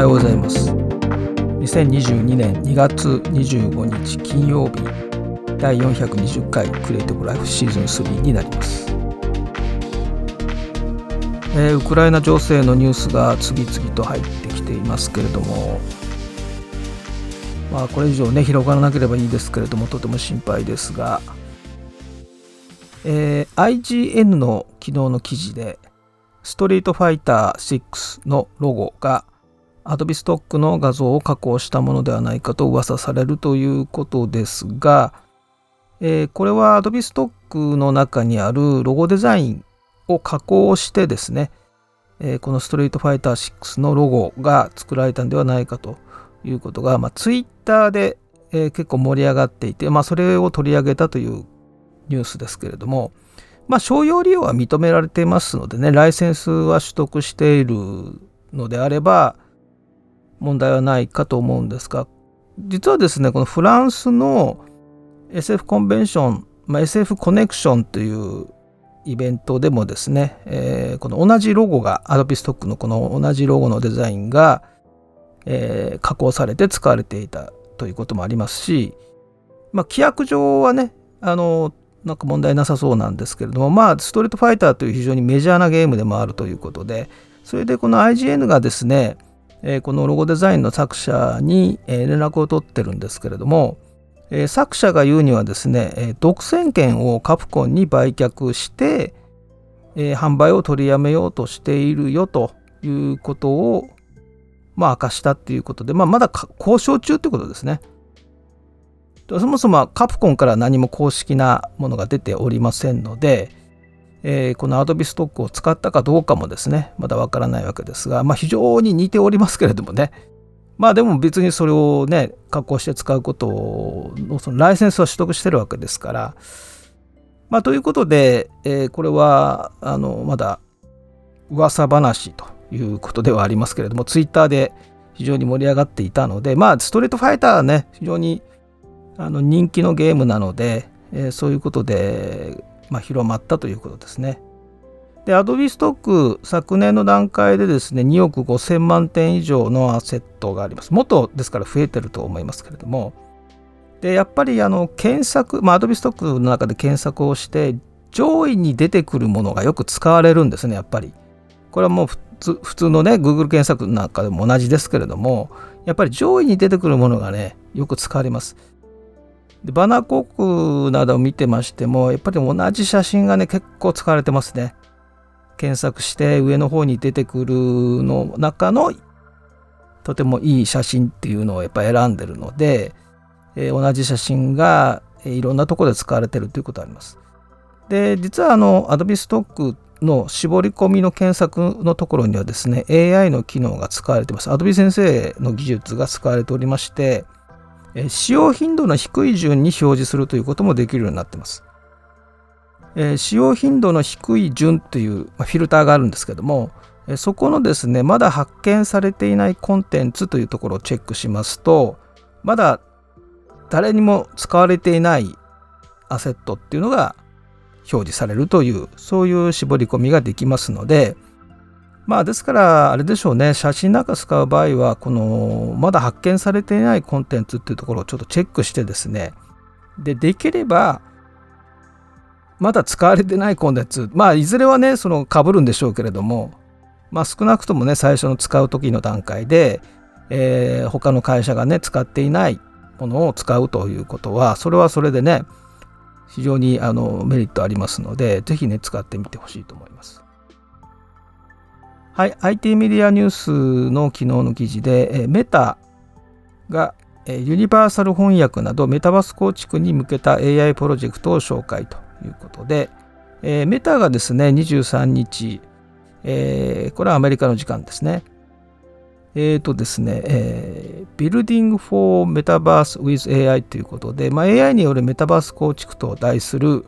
はようございます。2022年2月25日金曜日第420回クリエイティブライフシーズン3になります、えー、ウクライナ情勢のニュースが次々と入ってきていますけれどもまあこれ以上ね広がらなければいいですけれどもとても心配ですが、えー、IGN の昨日の記事でストリートファイター6のロゴが Adobe ストックの画像を加工したものではないかと噂されるということですが、えー、これは Adobe ストックの中にあるロゴデザインを加工してですね、えー、このストリートファイター6のロゴが作られたんではないかということが、まあ、Twitter で、えー、結構盛り上がっていて、まあ、それを取り上げたというニュースですけれども、まあ、商用利用は認められていますのでね、ライセンスは取得しているのであれば、問題はないかと思うんですが、実はですね、このフランスの SF コンベンション、まあ、SF コネクションというイベントでもですね、えー、この同じロゴが、アドビストックのこの同じロゴのデザインが、えー、加工されて使われていたということもありますし、まあ、規約上はね、あの、なんか問題なさそうなんですけれども、まあ、ストリートファイターという非常にメジャーなゲームでもあるということで、それでこの IGN がですね、えこのロゴデザインの作者に、え連絡を取ってるんですけれども、え作者が言うにはですね、え独占権をカプコンに売却して、え販売を取りやめようとしているよということを、まあ、明かしたっていうことで、まあ、まだ交渉中ということですね。そもそもカプコンから何も公式なものが出ておりませんので、えー、この Adobe ストックを使ったかどうかもですね、まだわからないわけですが、まあ、非常に似ておりますけれどもね、まあでも別にそれをね、加工して使うことのそのライセンスは取得してるわけですから、まあということで、えー、これはあのまだ噂話ということではありますけれども、ツイッターで非常に盛り上がっていたので、まあストリートファイターはね、非常にあの人気のゲームなので、えー、そういうことで、まあ、広まったということですね。で、Adobe ストック、昨年の段階でですね、2億5000万点以上のアセットがあります。もっとですから増えてると思いますけれども、で、やっぱりあの検索、まあ、Adobe ストックの中で検索をして、上位に出てくるものがよく使われるんですね、やっぱり。これはもう普通普通のね、Google 検索なんかでも同じですけれども、やっぱり上位に出てくるものがね、よく使われます。でバナー広告などを見てましてもやっぱり同じ写真がね結構使われてますね。検索して上の方に出てくるの中のとてもいい写真っていうのをやっぱ選んでるので、えー、同じ写真がいろんなところで使われてるということがあります。で実はあの Adobe ストックの絞り込みの検索のところにはですね AI の機能が使われてます。Adobe 先生の技術が使われておりまして使用頻度の低い順に表示するということもできるようになってます。使用頻度の低い順というフィルターがあるんですけども、そこのですね、まだ発見されていないコンテンツというところをチェックしますと、まだ誰にも使われていないアセットっていうのが表示されるという、そういう絞り込みができますので、まあですからあれでしょうね。写真なんか使う場合はこのまだ発見されていないコンテンツっていうところをちょっとチェックしてですね。でできればまだ使われてないコンテンツ。まあいずれはねその被るんでしょうけれどもまあ少なくともね最初の使う時の段階で、えー、他の会社がね使っていないものを使うということはそれはそれでね非常にあのメリットありますので是非ね使ってみてほしいと思います。はい、IT メディアニュースの昨日の記事で、えメタがユニバーサル翻訳などメタバース構築に向けた AI プロジェクトを紹介ということで、えメタがですね、23日、えー、これはアメリカの時間ですね。えっ、ー、とですね、えー、Building for Metaverse with AI ということで、まあ、AI によるメタバース構築と題する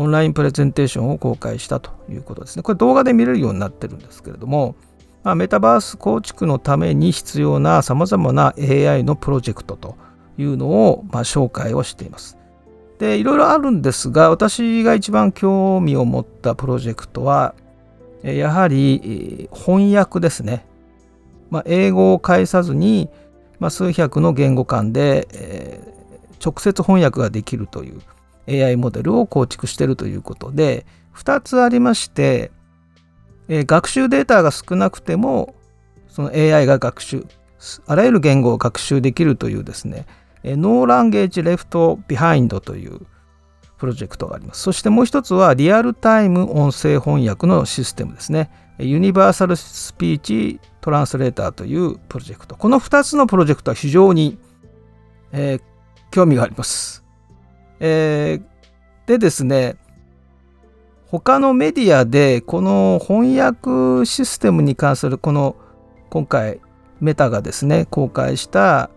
オンラインプレゼンテーションを公開したということですね。これ動画で見れるようになってるんですけれども、まあ、メタバース構築のために必要なさまざまな AI のプロジェクトというのを、まあ、紹介をしています。で、いろいろあるんですが、私が一番興味を持ったプロジェクトは、やはり翻訳ですね。まあ、英語を介さずに、ま、数百の言語間で、えー、直接翻訳ができるという AI モデルを構築しているということで2つありまして、えー、学習データが少なくてもその AI が学習あらゆる言語を学習できるというですね、 No Language Left Behind というプロジェクトがあります。そしてもう一つはリアルタイム音声翻訳のシステムですね。ユニバーサルスピーチトランスレーターというプロジェクト。この2つのプロジェクトは非常に、えー、興味があります。えー、でですね、他のメディアでこの翻訳システムに関するこの今回メタがですね公開した、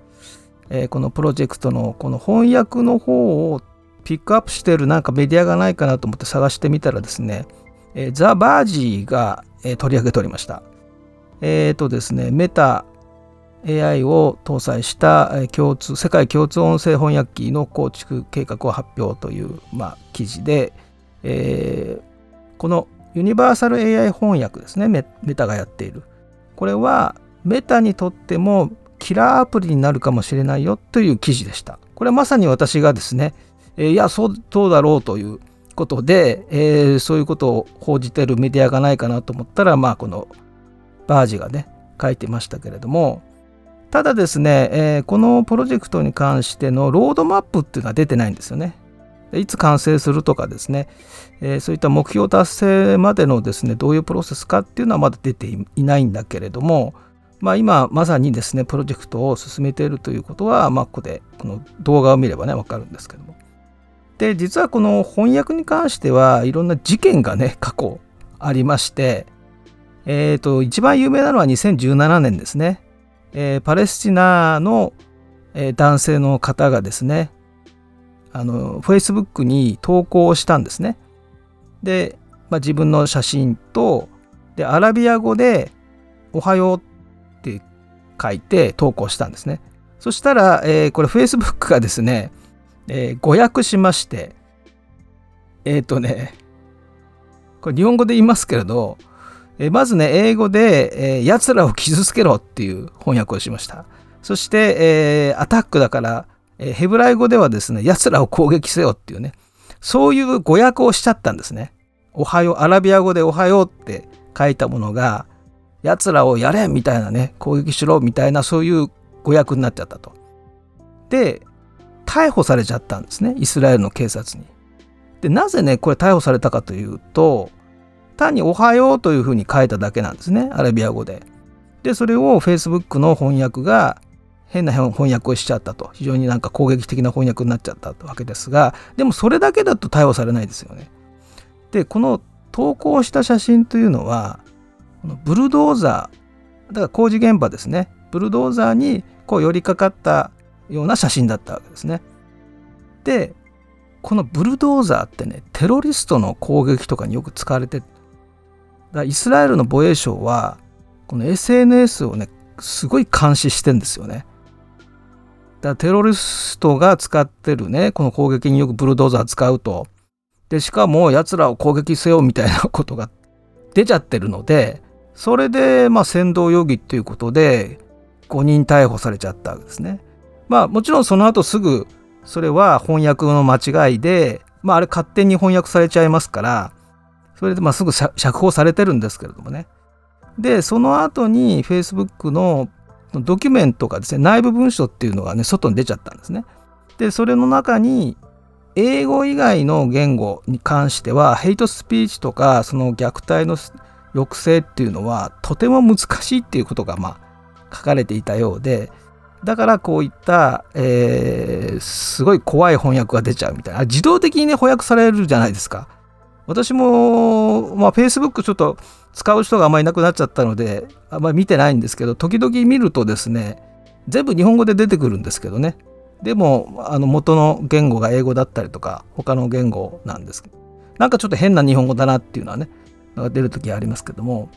えー、このプロジェクトのこの翻訳の方をピックアップしてるなんかメディアがないかなと思って探してみたらですね、えー、ザ・バージーが、えー、取り上げておりました。えっ、ー、とですね、メタ AI を搭載した共通世界共通音声翻訳機の構築計画を発表という、まあ、記事で、えー、このユニバーサル AI 翻訳ですねメタがやっているこれはメタにとってもキラーアプリになるかもしれないよという記事でした。これはまさに私がですね、えー、いやそうそうだろうということで、えー、そういうことを報じてるメディアがないかなと思ったら、まあ、このバージがね書いてましたけれどもただですね、えー、このプロジェクトに関してのロードマップっていうのは出てないんですよね。いつ完成するとかですね、えー、そういった目標達成までのですねどういうプロセスかっていうのはまだ出ていないんだけれども、まあ、今まさにですねプロジェクトを進めているということは、まあ、ここでこの動画を見ればね分かるんですけどもで実はこの翻訳に関してはいろんな事件がね過去ありましてえっ、ー、と一番有名なのは2017年ですね、えー、パレスチナの、えー、男性の方がですねあの Facebook に投稿したんですねで、まあ、自分の写真とでアラビア語で「おはよう」って書いて投稿したんですね。そしたら、えー、これ Facebook がですね、えー、誤訳しまして、えっ、ー、とね、これ日本語で言いますけれど、え、まずね、英語で、えー、奴らを傷つけろっていう翻訳をしました。そして、えー、アタックだから、えー、ヘブライ語ではですね、奴らを攻撃せよっていうね、そういう誤訳をしちゃったんですね。おはよう、アラビア語でおはようって書いたものが、奴らをやれみたいなね攻撃しろみたいなそういう誤訳になっちゃったと。で逮捕されちゃったんですねイスラエルの警察に。でなぜねこれ逮捕されたかというと単に「おはよう」というふうに書いただけなんですねアラビア語で。でそれを Facebook の翻訳が変な翻訳をしちゃったと非常になんか攻撃的な翻訳になっちゃったわけですがでもそれだけだと逮捕されないですよね。でこの投稿した写真というのはこのブルドーザーだから工事現場ですねブルドーザーにこう寄りかかったような写真だったわけですね。でこのブルドーザーってねテロリストの攻撃とかによく使われてだイスラエルの防衛省はこの SNS をねすごい監視してんですよね。だからテロリストが使ってるねこの攻撃によくブルドーザー使うとでしかも奴らを攻撃せよみたいなことが出ちゃってるのでそれで、まあ、扇動容疑っていうことで5人逮捕されちゃったわけですね。まあもちろんその後すぐそれは翻訳の間違いで、まああれ勝手に翻訳されちゃいますから、それでまあすぐ釈放されてるんですけれどもね。で、その後に Facebook のドキュメントがですね、内部文書っていうのがね、外に出ちゃったんですね。で、それの中に、英語以外の言語に関しては、ヘイトスピーチとか、その虐待の抑制っていうのはとても難しいっていうことがまあ書かれていたようでだからこういった、えー、すごい怖い翻訳が出ちゃうみたいな自動的にね翻訳されるじゃないですか私も、まあ、Facebook ちょっと使う人があんまりいなくなっちゃったのであんまり見てないんですけど時々見るとですね全部日本語で出てくるんですけどね。でもあの元の言語が英語だったりとか他の言語なんですなんかちょっと変な日本語だなっていうのはね出る時ありますけども。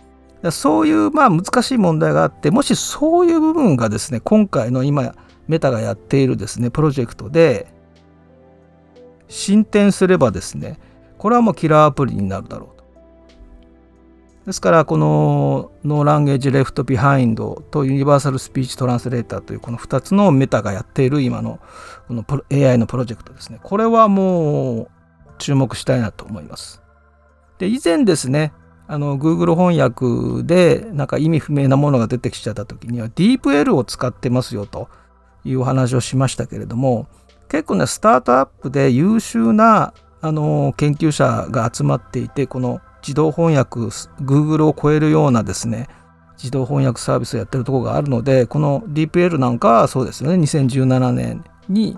そういうまあ難しい問題があってもしそういう部分がですね今回の今メタがやっているですねプロジェクトで進展すればですねこれはもうキラーアプリになるだろうと。ですからこの No Language Left Behind と Universal Speech Translator というこの2つのメタがやっている今のこの AI のプロジェクトですね。これはもう注目したいなと思います。で以前ですねあの Google 翻訳でなんか意味不明なものが出てきちゃった時には DeepL を使ってますよと。いうお話をしましたけれども結構ねスタートアップで優秀なあの研究者が集まっていてこの自動翻訳 Google を超えるようなですね自動翻訳サービスをやってるところがあるのでこの DPL なんかはそうですよね2017年に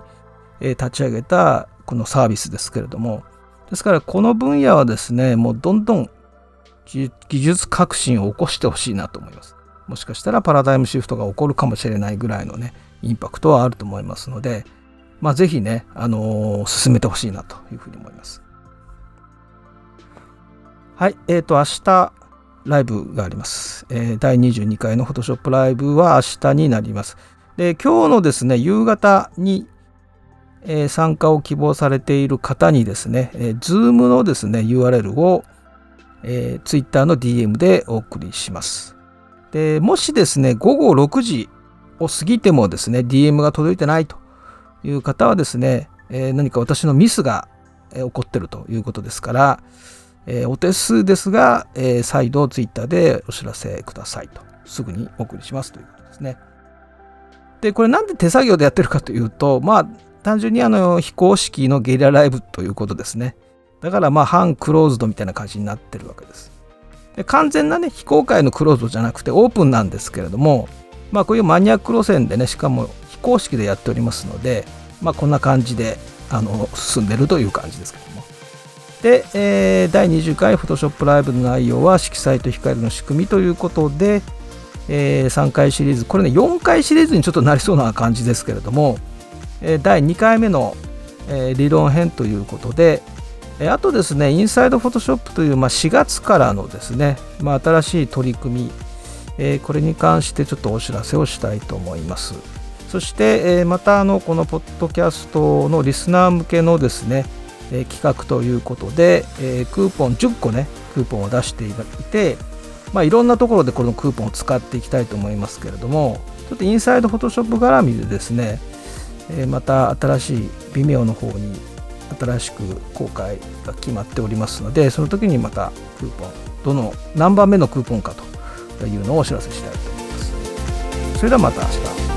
立ち上げたこのサービスですけれども。ですからこの分野はですねもうどんどん技術革新を起こしてほしいなと思います。もしかしたらパラダイムシフトが起こるかもしれないぐらいのねインパクトはあると思いますのでまあぜひね、あのー、進めてほしいなというふうに思いますはい、えっ、ー、と、明日、ライブがあります。えー、第22回の Photoshop ライブは明日になります。で、今日のですね、夕方に、えー、参加を希望されている方にですね、えー、Zoom のですね、URL を、えー、Twitter の DM でお送りします。で、もしですね、午後6時を過ぎてもですね、DM が届いてないという方はですね、えー、何か私のミスが起こってるということですから、えー、お手数ですが、えー、再度ツイッターでお知らせくださいと、すぐにお送りしますということですね。で、これなんで手作業でやってるかというと、まあ、単純にあの非公式のゲリラライブということですね。だからまあ半クローズドみたいな感じになってるわけです。で完全なね、非公開のクローズドじゃなくてオープンなんですけれども、まあこういうマニアック路線でね、しかも非公式でやっておりますので、まあこんな感じであの進んでるという感じですけども。で、えー、第20回 Photoshop ライブの内容は色彩と光の仕組みということで、えー、3回シリーズ、これね、4回シリーズにちょっとなりそうな感じですけれども、えー、第2回目の、えー、理論編ということで、えあとですね、インサイド Photoshop という、まあ、4月からのですね、まあ、新しい取り組み、えこれに関してちょっとお知らせをしたいと思います。そして、えまたあのこのポッドキャストのリスナー向けのですね、え企画ということで、えクーポン10個ねクーポンを出していて、まあ、いろんなところでこのクーポンを使っていきたいと思いますけれどもちょっとインサイドフォトショップ絡みでですね、えまた新しい微妙の方に新しく公開が決まっておりますのでその時にまたクーポンどの何番目のクーポンかというのをお知らせしたいと思います。それではまた明日。